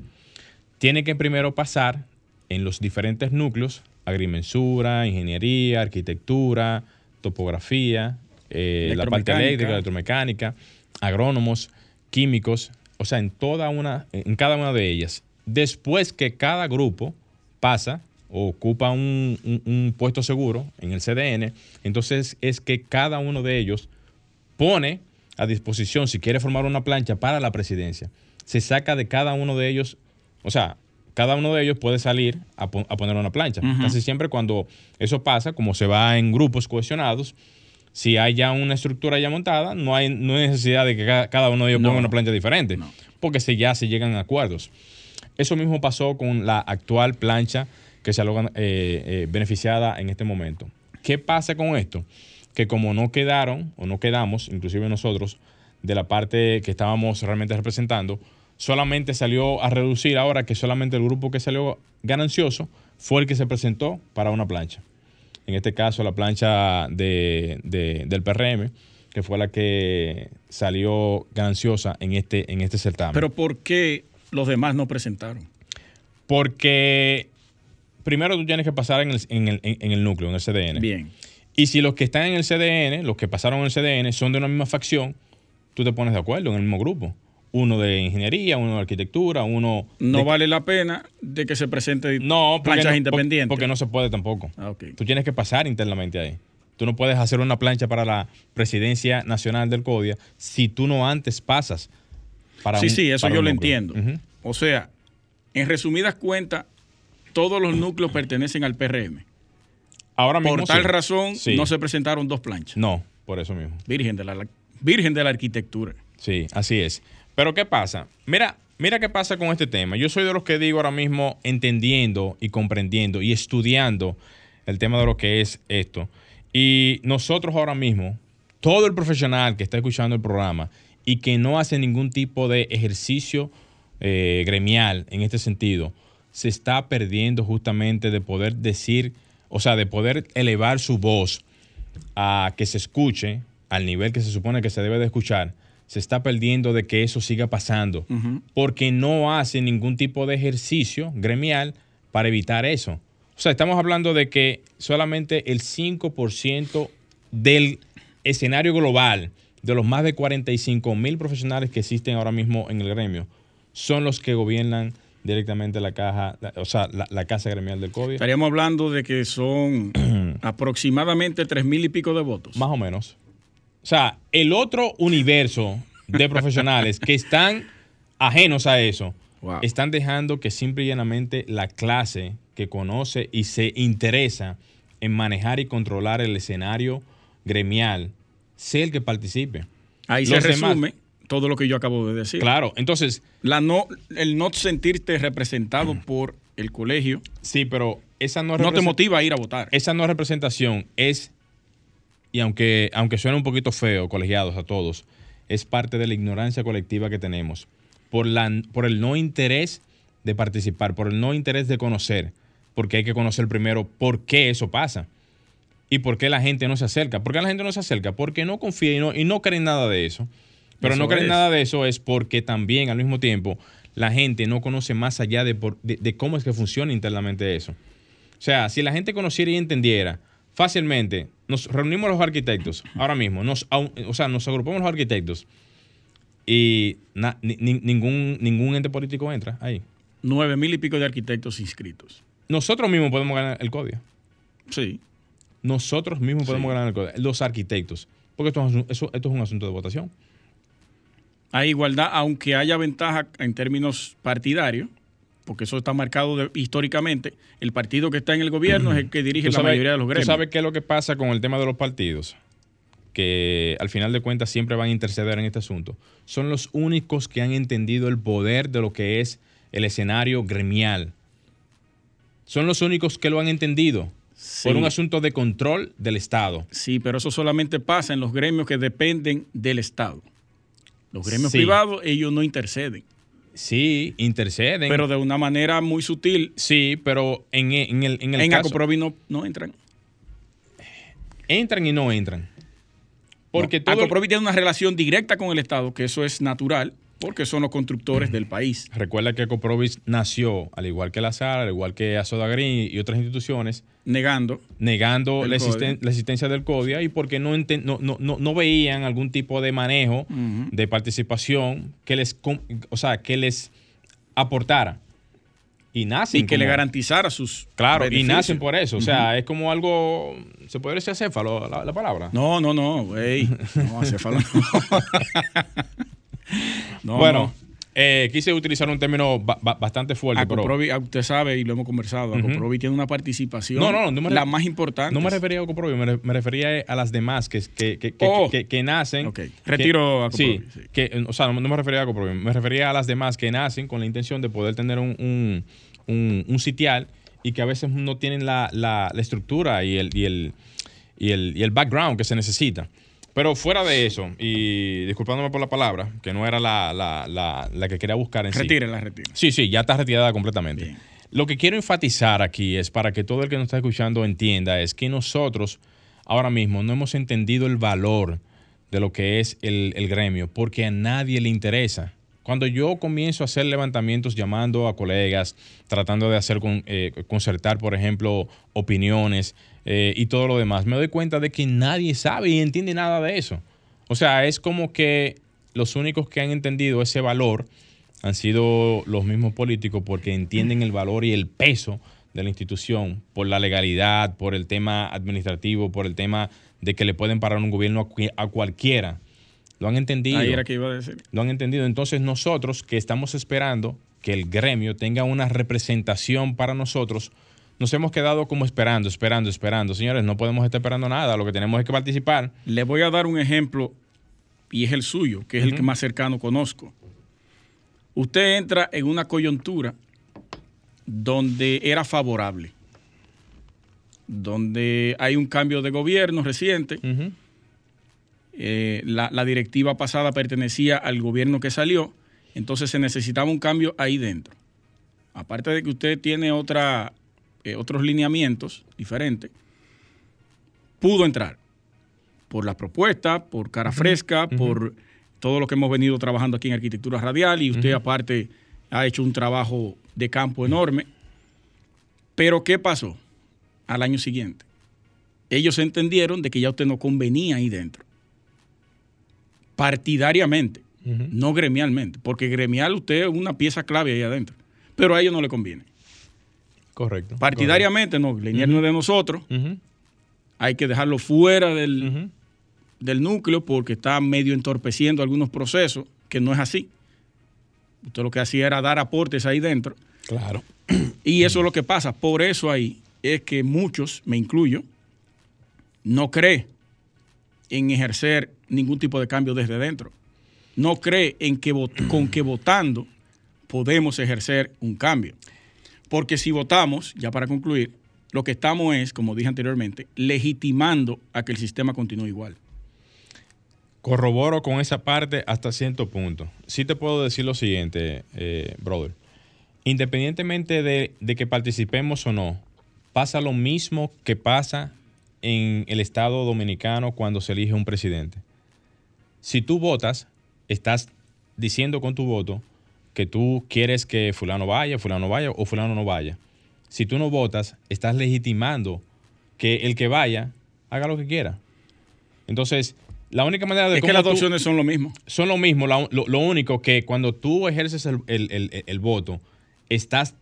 Speaker 2: Tiene que primero pasar en los diferentes núcleos, agrimensura, ingeniería, arquitectura, topografía, eh, la parte eléctrica, electromecánica, agrónomos, químicos, o sea, en, toda una, en cada una de ellas. Después que cada grupo pasa ocupa un, puesto seguro en el CDN, entonces es que cada uno de ellos pone a disposición, si quiere formar una plancha para la presidencia, se saca de cada uno de ellos, o sea, cada uno de ellos puede salir a, poner una plancha. Casi siempre cuando eso pasa, como se va en grupos cohesionados, si hay ya una estructura ya montada, no hay, no hay necesidad de que cada, uno de ellos ponga una plancha diferente, porque si ya se llegan a acuerdos. Eso mismo pasó con la actual plancha que se eh, eh, beneficiada en este momento. ¿Qué pasa con esto? Que como no quedaron o no quedamos, inclusive nosotros, de la parte que estábamos realmente representando, solamente salió a reducir ahora que solamente el grupo que salió ganancioso fue el que se presentó para una plancha. En este caso, la plancha de, de- del PRM, que fue la que salió gananciosa en este, en este certamen.
Speaker 1: Pero ¿por qué los demás no presentaron?
Speaker 2: Porque primero tú tienes que pasar en el, en el- en- en el núcleo, en el CDN.
Speaker 1: Bien.
Speaker 2: Y si los que están en el CDN, los que pasaron en el CDN, son de una misma facción, tú te pones de acuerdo en el mismo grupo. Uno de ingeniería, uno de arquitectura, uno.
Speaker 1: No
Speaker 2: de-
Speaker 1: vale la pena de que se presente
Speaker 2: No,
Speaker 1: planchas
Speaker 2: no-
Speaker 1: independientes.
Speaker 2: Porque no se puede tampoco.
Speaker 1: Ah, ok.
Speaker 2: Tú tienes que pasar internamente ahí. Tú no puedes hacer una plancha para la presidencia nacional del CODIA si tú no antes pasas para
Speaker 1: sí,
Speaker 2: un-
Speaker 1: sí, eso yo lo entiendo. O sea, en resumidas cuentas, todos los núcleos pertenecen al PRM.
Speaker 2: Ahora mismo.
Speaker 1: Por tal
Speaker 2: sí.
Speaker 1: razón,
Speaker 2: Sí.
Speaker 1: no se presentaron dos planchas.
Speaker 2: No, por eso mismo.
Speaker 1: Virgen de la, virgen de la arquitectura.
Speaker 2: Sí, así es. Pero ¿qué pasa? Mira, mira qué pasa con este tema. Yo soy de los que digo ahora mismo entendiendo y comprendiendo y estudiando el tema de lo que es esto. Y nosotros ahora mismo, todo el profesional que está escuchando el programa y que no hace ningún tipo de ejercicio eh, gremial en este sentido, se está perdiendo justamente de poder decir, o sea, de poder elevar su voz a que se escuche al nivel que se supone que se debe de escuchar, se está perdiendo de que eso siga pasando, porque no hace ningún tipo de ejercicio gremial para evitar eso. O sea, estamos hablando de que solamente el 5% del escenario global de los más de 45 mil profesionales que existen ahora mismo en el gremio son los que gobiernan directamente la caja, la- o sea, la, la casa gremial del COVID.
Speaker 1: Estaríamos hablando de que son aproximadamente tres mil y pico de votos.
Speaker 2: Más o menos. O sea, el otro universo de profesionales que están ajenos a eso,
Speaker 1: Wow.
Speaker 2: están dejando que simple y llanamente la clase que conoce y se interesa en manejar y controlar el escenario gremial sea el que participe.
Speaker 1: Ahí se
Speaker 2: demás-
Speaker 1: resume todo lo que yo acabo de decir.
Speaker 2: Claro, entonces,
Speaker 1: La no, el no sentirte representado por el colegio
Speaker 2: sí, pero esa no,
Speaker 1: no te motiva a ir a votar.
Speaker 2: esa no representación es, y aunque, aunque suene un poquito feo, colegiados a todos, es parte de la ignorancia colectiva que tenemos por, la, por el no interés de participar, por el no interés de conocer, porque hay que conocer primero por qué eso pasa y por qué la gente no se acerca. ¿Por qué la gente no se acerca? Porque no confía y no, y no cree en nada de eso. Pero
Speaker 1: Eso
Speaker 2: no creen nada de eso es porque también al mismo tiempo la gente no conoce más allá de, por- de- de cómo es que funciona internamente eso. O sea, si la gente conociera y entendiera fácilmente, nos reunimos los arquitectos ahora mismo, nos, o sea, nos agrupamos los arquitectos y na- ni- ni- ningún, ningún ente político entra ahí.
Speaker 1: Nueve mil y pico de arquitectos inscritos.
Speaker 2: Nosotros mismos podemos ganar el código.
Speaker 1: Sí.
Speaker 2: Nosotros mismos podemos
Speaker 1: Sí.
Speaker 2: ganar el código. Los arquitectos. Porque esto es, un- esto es un asunto de votación.
Speaker 1: Hay igualdad, aunque haya ventaja en términos partidarios, porque eso está marcado de- históricamente. El partido que está en el gobierno es el que dirige
Speaker 2: Tú
Speaker 1: la
Speaker 2: sabes-
Speaker 1: mayoría de los
Speaker 2: ¿Tú
Speaker 1: gremios.
Speaker 2: sabes qué es lo que pasa con el tema de los partidos? Que al final de cuentas siempre van a interceder en este asunto. Son los únicos que han entendido el poder de lo que es el escenario gremial. Son los únicos que lo han entendido
Speaker 1: Sí.
Speaker 2: por un asunto de control del Estado.
Speaker 1: Sí, pero eso solamente pasa en los gremios que dependen del Estado. Los gremios
Speaker 2: Sí.
Speaker 1: privados, ellos no interceden,
Speaker 2: Sí, interceden.
Speaker 1: pero de una manera muy sutil.
Speaker 2: sí, pero en, en el, en el
Speaker 1: En
Speaker 2: caso-
Speaker 1: no, no entran.
Speaker 2: entran y no entran. Porque
Speaker 1: No,
Speaker 2: todo...
Speaker 1: Acoprovi tiene una relación directa con el Estado, que eso es natural, porque son los constructores del país.
Speaker 2: Recuerda que Ecoprovis nació, al igual que la SAR, al igual que Asodagrin y otras instituciones,
Speaker 1: Negando.
Speaker 2: negando la, existen-
Speaker 1: CODIA.
Speaker 2: la existencia del CODIA y porque no, enten- no, no, no- no veían algún tipo de manejo de participación que les, o sea, que les aportara. Y nacen
Speaker 1: Y que le garantizara sus.
Speaker 2: Claro, y nacen por eso. O sea, es como algo, se podría decir acéfalo, la, la palabra.
Speaker 1: No, no, no, güey. No, acéfalo no. No,
Speaker 2: bueno,
Speaker 1: no.
Speaker 2: eh, quise utilizar un término ba- ba- bastante fuerte,
Speaker 1: Acoprovi, usted sabe y lo hemos conversado, Acoprovi tiene una participación
Speaker 2: No, no, no me
Speaker 1: la más importante.
Speaker 2: no me refería a Ecoprovi, me, re- me refería a las demás que, que, que, que-
Speaker 1: Oh.
Speaker 2: que- que nacen.
Speaker 1: Retiro a
Speaker 2: sí,
Speaker 1: Ecoprovi, sí.
Speaker 2: que, o sea, no, no me refería a Ecoprovi, me refería a las demás que nacen con la intención de poder tener un, un, un- un sitial y que a veces no tienen la, la- la estructura y el, y, el, y, el, y el background que se necesita. Pero fuera de eso, y disculpándome por la palabra, que no era la, la- la- la que quería buscar en sí.
Speaker 1: Retírela, retírela.
Speaker 2: Sí, sí, ya está retirada completamente.
Speaker 1: Bien.
Speaker 2: Lo que quiero enfatizar aquí es para que todo el que nos está escuchando entienda, es que nosotros ahora mismo no hemos entendido el valor de lo que es el, el gremio, porque a nadie le interesa. Cuando yo comienzo a hacer levantamientos llamando a colegas, tratando de hacer con- eh, concertar, por ejemplo, opiniones eh, y todo lo demás, me doy cuenta de que nadie sabe y entiende nada de eso. O sea, es como que los únicos que han entendido ese valor han sido los mismos políticos porque entienden el valor y el peso de la institución por la legalidad, por el tema administrativo, por el tema de que le pueden parar un gobierno a, cualquiera. Lo han entendido.
Speaker 1: Ahí era que iba a decir.
Speaker 2: Lo han entendido. Entonces nosotros que estamos esperando que el gremio tenga una representación para nosotros, nos hemos quedado como esperando, esperando, esperando. Señores, no podemos estar esperando nada. Lo que tenemos es que participar.
Speaker 1: Le voy a dar un ejemplo y es el suyo, que es el que más cercano conozco. Usted entra en una coyuntura donde era favorable, donde hay un cambio de gobierno reciente. Eh, la, la directiva pasada pertenecía al gobierno que salió, entonces se necesitaba un cambio ahí dentro. Aparte de que usted tiene otra, eh, otros lineamientos diferentes, pudo entrar por la propuesta, por cara fresca, por todo lo que hemos venido trabajando aquí en arquitectura radial y usted aparte ha hecho un trabajo de campo enorme. Pero ¿qué pasó al año siguiente? Ellos entendieron de que ya usted no convenía ahí dentro partidariamente, no gremialmente, porque gremial usted es una pieza clave ahí adentro, pero a ellos no le conviene.
Speaker 2: Correcto.
Speaker 1: Partidariamente no, Lenier no es de nosotros, hay que dejarlo fuera del, del núcleo porque está medio entorpeciendo algunos procesos, que no es así. Usted lo que hacía era dar aportes ahí dentro
Speaker 2: Claro.
Speaker 1: y eso es lo que pasa. Por eso ahí es que muchos, me incluyo, no cree en ejercer ningún tipo de cambio desde dentro. No cree en que con que votando podemos ejercer un cambio. Porque si votamos, ya para concluir, lo que estamos es, como dije anteriormente, legitimando a que el sistema continúe igual.
Speaker 2: Corroboro con esa parte hasta cierto punto. Sí te puedo decir lo siguiente, eh, brother. Independientemente de, de que participemos o no, pasa lo mismo que pasa en el Estado Dominicano cuando se elige un presidente. Si tú votas, estás diciendo con tu voto que tú quieres que fulano vaya, fulano vaya o fulano no vaya. Si tú no votas, estás legitimando que el que vaya haga lo que quiera. Entonces, la única manera de
Speaker 1: Es que las dos opciones son lo mismo.
Speaker 2: son lo mismo. la- lo, lo único que cuando tú ejerces el, el- el- el voto, estás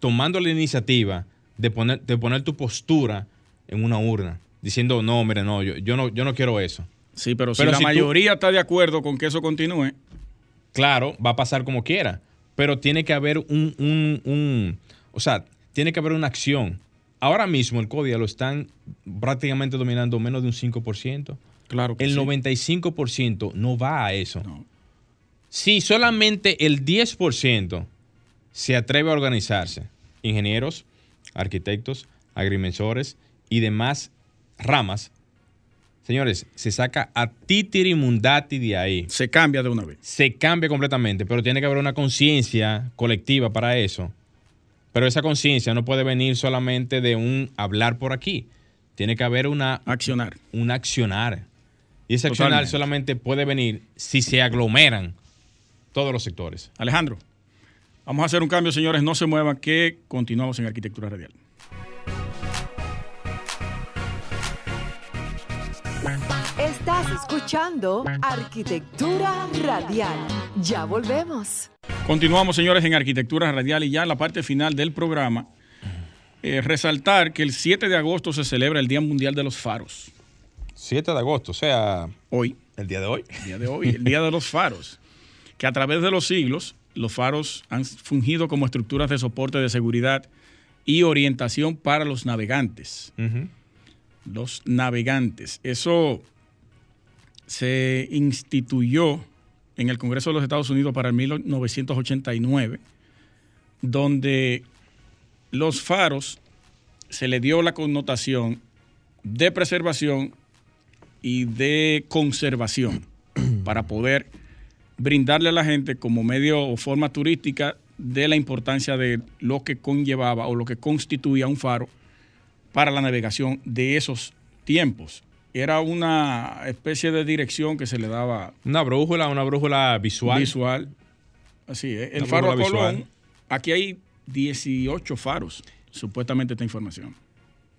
Speaker 2: tomando la iniciativa de poner, de poner tu postura en una urna, diciendo, no, mire, no, yo, yo no, yo no quiero eso.
Speaker 1: Sí, pero si
Speaker 2: Pero
Speaker 1: la
Speaker 2: si tú-
Speaker 1: mayoría está de acuerdo con que eso continúe,
Speaker 2: Claro, va a pasar como quiera, pero tiene que haber un, un- un- o sea, tiene que haber una acción. Ahora mismo el CODIA lo están prácticamente dominando menos de un 5%.
Speaker 1: claro que
Speaker 2: El
Speaker 1: sí.
Speaker 2: 95% no va a eso.
Speaker 1: No.
Speaker 2: Si solamente el 10% se atreve a organizarse, ingenieros, arquitectos, agrimensores y demás ramas, señores, se saca a titirimundati de ahí.
Speaker 1: Se cambia de una vez.
Speaker 2: Se cambia completamente, pero tiene que haber una conciencia colectiva para eso. Pero esa conciencia no puede venir solamente de un hablar por aquí. Tiene que haber una
Speaker 1: Accionar.
Speaker 2: un accionar. Y ese accionar solamente puede venir si se aglomeran todos los sectores.
Speaker 1: Alejandro, vamos a hacer un cambio, señores. No se muevan, que continuamos en Arquitectura Radial.
Speaker 3: Escuchando Arquitectura Radial. Ya volvemos.
Speaker 1: Continuamos, señores, en Arquitectura Radial y ya en la parte final del programa. eh, resaltar que el 7 de agosto se celebra el Día Mundial de los Faros.
Speaker 2: 7 de agosto, o sea,
Speaker 1: Hoy,
Speaker 2: el día de hoy.
Speaker 1: el día de hoy, el Día de los Faros. Que a través de los siglos, los faros han fungido como estructuras de soporte de seguridad y orientación para los navegantes. Los navegantes. Eso se instituyó en el Congreso de los Estados Unidos para el 1989, donde los faros se le dio la connotación de preservación y de conservación para poder brindarle a la gente como medio o forma turística de la importancia de lo que conllevaba o lo que constituía un faro para la navegación de esos tiempos. Era una especie de dirección que se le daba
Speaker 2: Una brújula, una brújula visual.
Speaker 1: visual. Así es. El
Speaker 2: Una
Speaker 1: faro Colón,
Speaker 2: visual.
Speaker 1: aquí hay 18 faros, supuestamente esta información,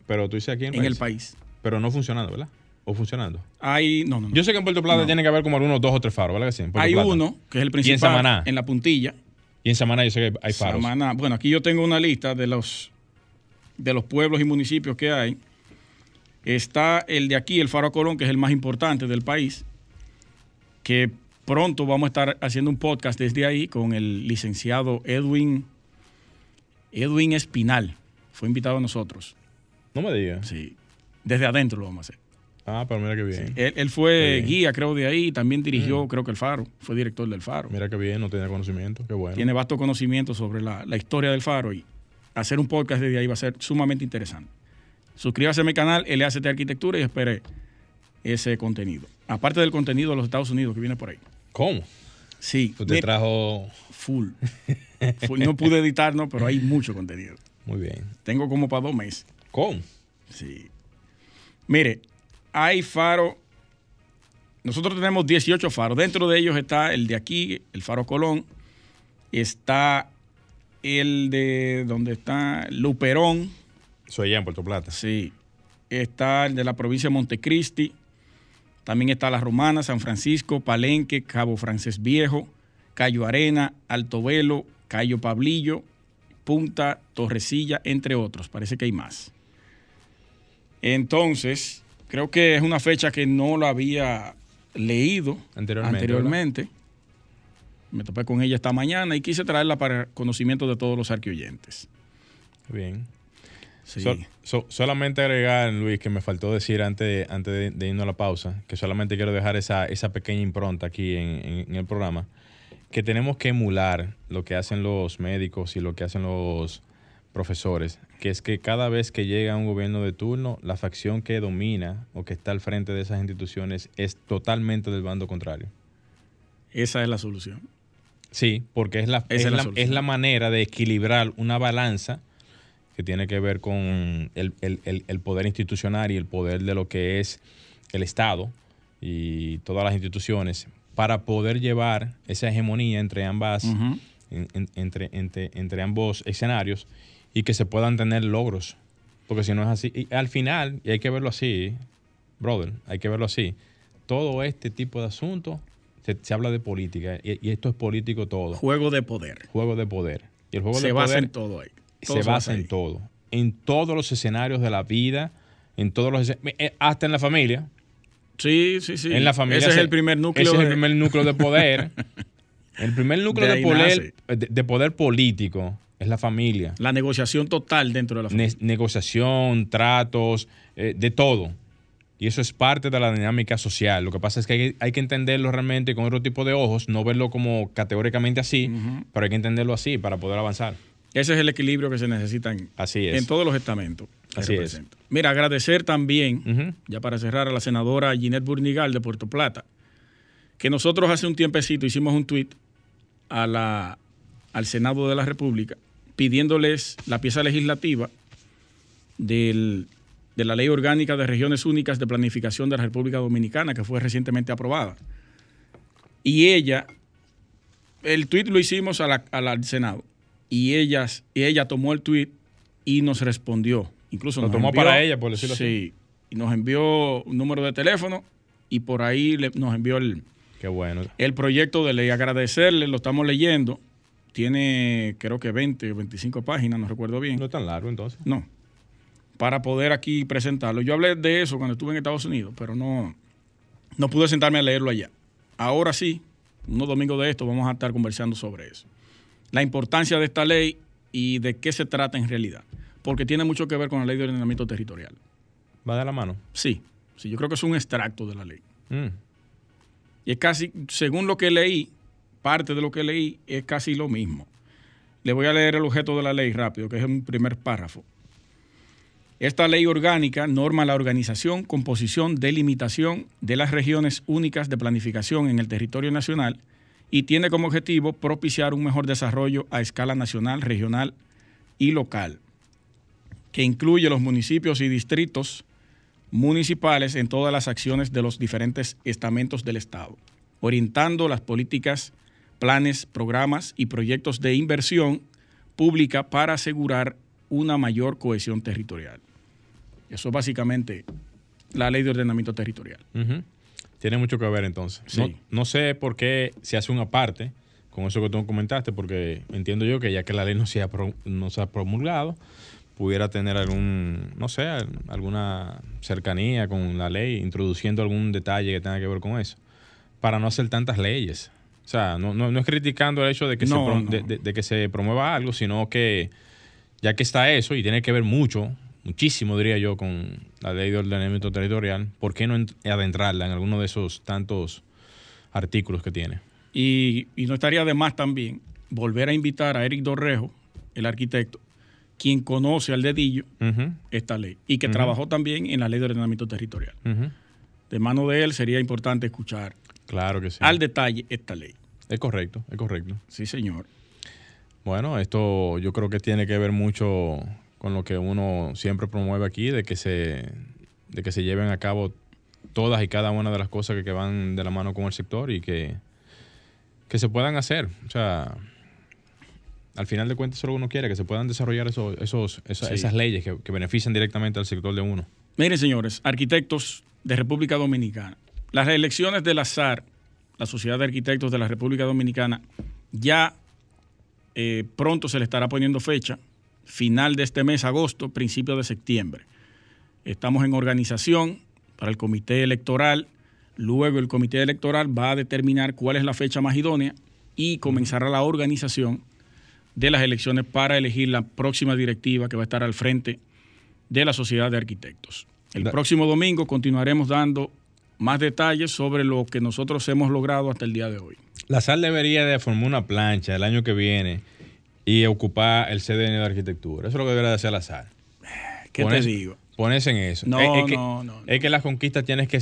Speaker 2: Pero tú dices aquí en,
Speaker 1: en el país.
Speaker 2: Pero no funcionando, ¿verdad? O funcionando.
Speaker 1: Hay, no, no, no.
Speaker 2: Yo sé que en Puerto Plata
Speaker 1: No.
Speaker 2: tiene que haber como algunos dos o tres faros, ¿verdad que sí? En
Speaker 1: hay
Speaker 2: Plata.
Speaker 1: uno, que es el
Speaker 2: en
Speaker 1: principal,
Speaker 2: Samaná?
Speaker 1: en la puntilla.
Speaker 2: Y en Samaná yo sé que hay faros.
Speaker 1: Samaná. Bueno, aquí yo tengo una lista de los, de los pueblos y municipios que hay. Está el de aquí, el Faro Colón, que es el más importante del país, que pronto vamos a estar haciendo un podcast desde ahí con el licenciado Edwin, Edwin Espinal. Fue invitado a nosotros.
Speaker 2: No me digas.
Speaker 1: Sí. Desde adentro lo vamos a hacer.
Speaker 2: Ah, pero mira qué bien.
Speaker 1: Él, él fue
Speaker 2: Sí. Mm.
Speaker 1: guía, creo, de ahí. También dirigió, creo que el Faro. Fue director del Faro.
Speaker 2: Mira qué bien, no tenía conocimiento. Qué bueno.
Speaker 1: tiene vasto conocimiento sobre la, la historia del faro y hacer un podcast desde ahí va a ser sumamente interesante. Suscríbase a mi canal LACT Arquitectura y espere ese contenido. Aparte del contenido de los Estados Unidos que viene por ahí.
Speaker 2: ¿Cómo?
Speaker 1: Sí,
Speaker 2: te
Speaker 1: mira,
Speaker 2: trajo.
Speaker 1: full. Full. No pude editar, no, pero hay mucho contenido.
Speaker 2: Muy bien.
Speaker 1: Tengo como para dos meses.
Speaker 2: ¿Cómo?
Speaker 1: Sí. Mire, hay faro. Nosotros tenemos 18 faros. Dentro de ellos está el de aquí, el faro Colón. Está el de donde está Luperón.
Speaker 2: Soy allá en Puerto Plata.
Speaker 1: Sí. Está el de la provincia de Montecristi. También está La Romana, San Francisco, Palenque, Cabo Francés Viejo, Cayo Arena, Alto Velo, Cayo Pablillo, Punta, Torrecilla, entre otros. Parece que hay más. Entonces, creo que es una fecha que no lo había leído
Speaker 2: Anteriormente,
Speaker 1: anteriormente. Me topé con ella esta mañana y quise traerla para conocimiento de todos los arqueoyentes.
Speaker 2: Bien.
Speaker 1: Sí.
Speaker 2: So- so- solamente agregar, Luis, que me faltó decir antes, antes de, de irnos a la pausa, que solamente quiero dejar esa, esa pequeña impronta aquí en, en- en el programa, que tenemos que emular lo que hacen los médicos y lo que hacen los profesores, que es que cada vez que llega un gobierno de turno, la facción que domina o que está al frente de esas instituciones es totalmente del bando contrario.
Speaker 1: Esa es la solución.
Speaker 2: Sí, porque es la, es,
Speaker 1: es la
Speaker 2: es la manera de equilibrar una balanza que tiene que ver con el, el- el- poder institucional y el poder de lo que es el Estado y todas las instituciones para poder llevar esa hegemonía entre ambas,
Speaker 1: Ujú.
Speaker 2: en- en- entre, entre, entre ambos escenarios y que se puedan tener logros. Porque si no es así, y al final, y hay que verlo así, brother, hay que verlo así, todo este tipo de asuntos se, se habla de política y, y esto es político todo,
Speaker 1: Juego de poder.
Speaker 2: juego de poder. Y el juego
Speaker 1: Se
Speaker 2: de
Speaker 1: basa
Speaker 2: poder
Speaker 1: en todo ahí.
Speaker 2: Se basa en todo, en todos los escenarios de la vida, en todos los eh, hasta en la familia.
Speaker 1: Sí, sí, sí.
Speaker 2: En la familia
Speaker 1: Ese es el primer núcleo.
Speaker 2: Ese es el primer núcleo de poder. el primer núcleo
Speaker 1: De
Speaker 2: poder, de, de poder político es la familia.
Speaker 1: La negociación total dentro de la familia.
Speaker 2: Ne- negociación, tratos, eh, de todo. Y eso es parte de la dinámica social. Lo que pasa es que hay, hay que entenderlo realmente con otro tipo de ojos, no verlo como categóricamente así, pero hay que entenderlo así para poder avanzar.
Speaker 1: Ese es el equilibrio que se necesita en,
Speaker 2: Así es.
Speaker 1: en todos los estamentos. que
Speaker 2: Así es.
Speaker 1: Mira, agradecer también, ya para cerrar, a la senadora Ginette Burnigal de Puerto Plata, que nosotros hace un tiempecito hicimos un tuit a la, al Senado de la República pidiéndoles la pieza legislativa del- de la Ley Orgánica de Regiones Únicas de Planificación de la República Dominicana, que fue recientemente aprobada. Y ella, el tuit lo hicimos a la- al Senado, y, ellas, y ella tomó el tuit y nos respondió. Incluso
Speaker 2: Lo
Speaker 1: nos
Speaker 2: tomó
Speaker 1: envió-
Speaker 2: para ella, por decirlo así.
Speaker 1: Sí, y nos envió un número de teléfono y por ahí le- nos envió el,
Speaker 2: Qué bueno.
Speaker 1: el proyecto de ley. Agradecerle, lo estamos leyendo. Tiene creo que 20 o 25 páginas, no recuerdo bien.
Speaker 2: No es tan largo entonces.
Speaker 1: No. Para poder aquí presentarlo. Yo hablé de eso cuando estuve en Estados Unidos, pero no, no pude sentarme a leerlo allá. Ahora sí, unos domingos de esto vamos a estar conversando sobre eso. La importancia de esta ley y de qué se trata en realidad. Porque tiene mucho que ver con la ley de ordenamiento territorial.
Speaker 2: Va de la mano.
Speaker 1: Sí, sí, yo creo que es un extracto de la ley.
Speaker 2: Mm.
Speaker 1: Y es casi, según lo que leí, parte de lo que leí es casi lo mismo. Le voy a leer el objeto de la ley rápido, que es un primer párrafo. Esta ley orgánica norma la organización, composición, delimitación de las regiones únicas de planificación en el territorio nacional y tiene como objetivo propiciar un mejor desarrollo a escala nacional, regional y local, que incluye los municipios y distritos municipales en todas las acciones de los diferentes estamentos del Estado, orientando las políticas, planes, programas y proyectos de inversión pública para asegurar una mayor cohesión territorial. Eso es básicamente la ley de ordenamiento territorial.
Speaker 2: Tiene mucho que ver entonces.
Speaker 1: Sí.
Speaker 2: No, no sé por qué se hace una parte con eso que tú comentaste, porque entiendo yo que ya que la ley no se ha, pro- no se ha promulgado, pudiera tener algún, no sé, al- alguna cercanía con la ley, introduciendo algún detalle que tenga que ver con eso, para no hacer tantas leyes. O sea, no, no, no es criticando el hecho de que, se
Speaker 1: No,
Speaker 2: pro-
Speaker 1: no.
Speaker 2: de- de- de que se promueva algo, sino que ya que está eso y tiene que ver mucho, muchísimo diría yo, con la ley de ordenamiento territorial, ¿por qué no ent- adentrarla en alguno de esos tantos artículos que tiene?
Speaker 1: Y, y no estaría de más también volver a invitar a Eric Dorrejo, el arquitecto, quien conoce al dedillo esta ley y que trabajó también en la ley de ordenamiento territorial. De mano de él sería importante escuchar
Speaker 2: Claro que sí.
Speaker 1: al detalle esta ley.
Speaker 2: Es correcto, es correcto.
Speaker 1: Sí, señor.
Speaker 2: Bueno, esto yo creo que tiene que ver mucho con lo que uno siempre promueve aquí, de que se, de que se lleven a cabo todas y cada una de las cosas que, que van de la mano con el sector y que, que se puedan hacer. O sea, al final de cuentas solo uno quiere que se puedan desarrollar esos, esos,
Speaker 1: Sí.
Speaker 2: esas leyes que, que benefician directamente al sector de uno.
Speaker 1: Miren, señores, arquitectos de República Dominicana. Las elecciones del azar, la Sociedad de Arquitectos de la República Dominicana, ya eh, pronto se le estará poniendo fecha, final de este mes, agosto, principio de septiembre. Estamos en organización para el comité electoral. Luego el comité electoral va a determinar cuál es la fecha más idónea y comenzará la organización de las elecciones para elegir la próxima directiva que va a estar al frente de la Sociedad de Arquitectos. El próximo domingo continuaremos dando más detalles sobre lo que nosotros hemos logrado hasta el día de hoy.
Speaker 2: La SAL debería de formar una plancha el año que viene y ocupar el CDN de arquitectura. Eso es lo que debería de hacer la SAL.
Speaker 1: ¿Qué
Speaker 2: Pones-
Speaker 1: te digo?
Speaker 2: Ponerse en eso.
Speaker 1: No,
Speaker 2: es, es que,
Speaker 1: no, no, no.
Speaker 2: Es que las conquistas tienen que,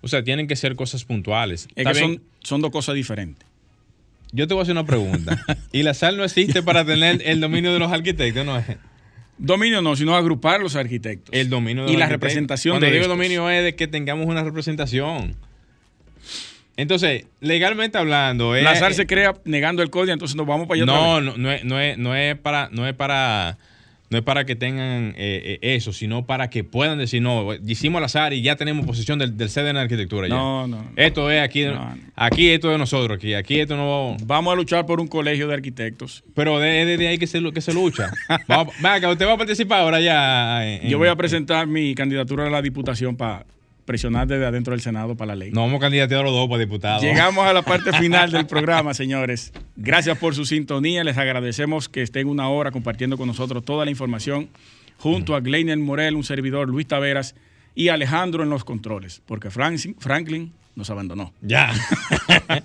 Speaker 2: o sea, tienen que ser cosas puntuales.
Speaker 1: Es que son, son dos cosas diferentes.
Speaker 2: Yo te voy a hacer una pregunta. ¿Y la SAL no existe para tener el dominio de los arquitectos? No es.
Speaker 1: Dominio no, sino agrupar los arquitectos.
Speaker 2: El dominio de
Speaker 1: y
Speaker 2: los
Speaker 1: la
Speaker 2: arquitectos.
Speaker 1: representación
Speaker 2: Cuando
Speaker 1: de
Speaker 2: digo
Speaker 1: estos.
Speaker 2: dominio es de que tengamos una representación. Entonces, legalmente hablando, es,
Speaker 1: La SAR se crea negando el código, entonces nos vamos para allá.
Speaker 2: no, no, no es, no es, no es para, no es para, no es para que tengan eh, eh, eso, sino para que puedan decir, no, hicimos al azar y ya tenemos posición del, del CDN de arquitectura. ya.
Speaker 1: No, no, no.
Speaker 2: Esto es aquí,
Speaker 1: No,
Speaker 2: aquí esto es de nosotros, aquí, aquí esto no.
Speaker 1: Vamos a luchar por un colegio de arquitectos.
Speaker 2: Pero de- desde ahí que se, que se lucha. Vamos, venga, usted va a participar ahora ya. en-
Speaker 1: Yo voy a presentar mi candidatura a la diputación para presionar desde adentro del Senado para la ley.
Speaker 2: No vamos a candidatear los dos para diputados.
Speaker 1: Llegamos a la parte final del programa, señores. Gracias por su sintonía. Les agradecemos que estén una hora compartiendo con nosotros toda la información junto a Gleiner Morel, un servidor, Luis Taveras y Alejandro en los controles, porque Franklin, Franklin nos abandonó.
Speaker 2: Ya.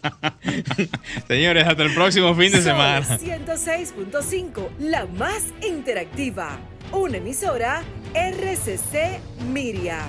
Speaker 2: Señores, hasta el próximo fin de
Speaker 3: Sol
Speaker 2: semana.
Speaker 3: 106.5, la más interactiva. Una emisora RCC Miria.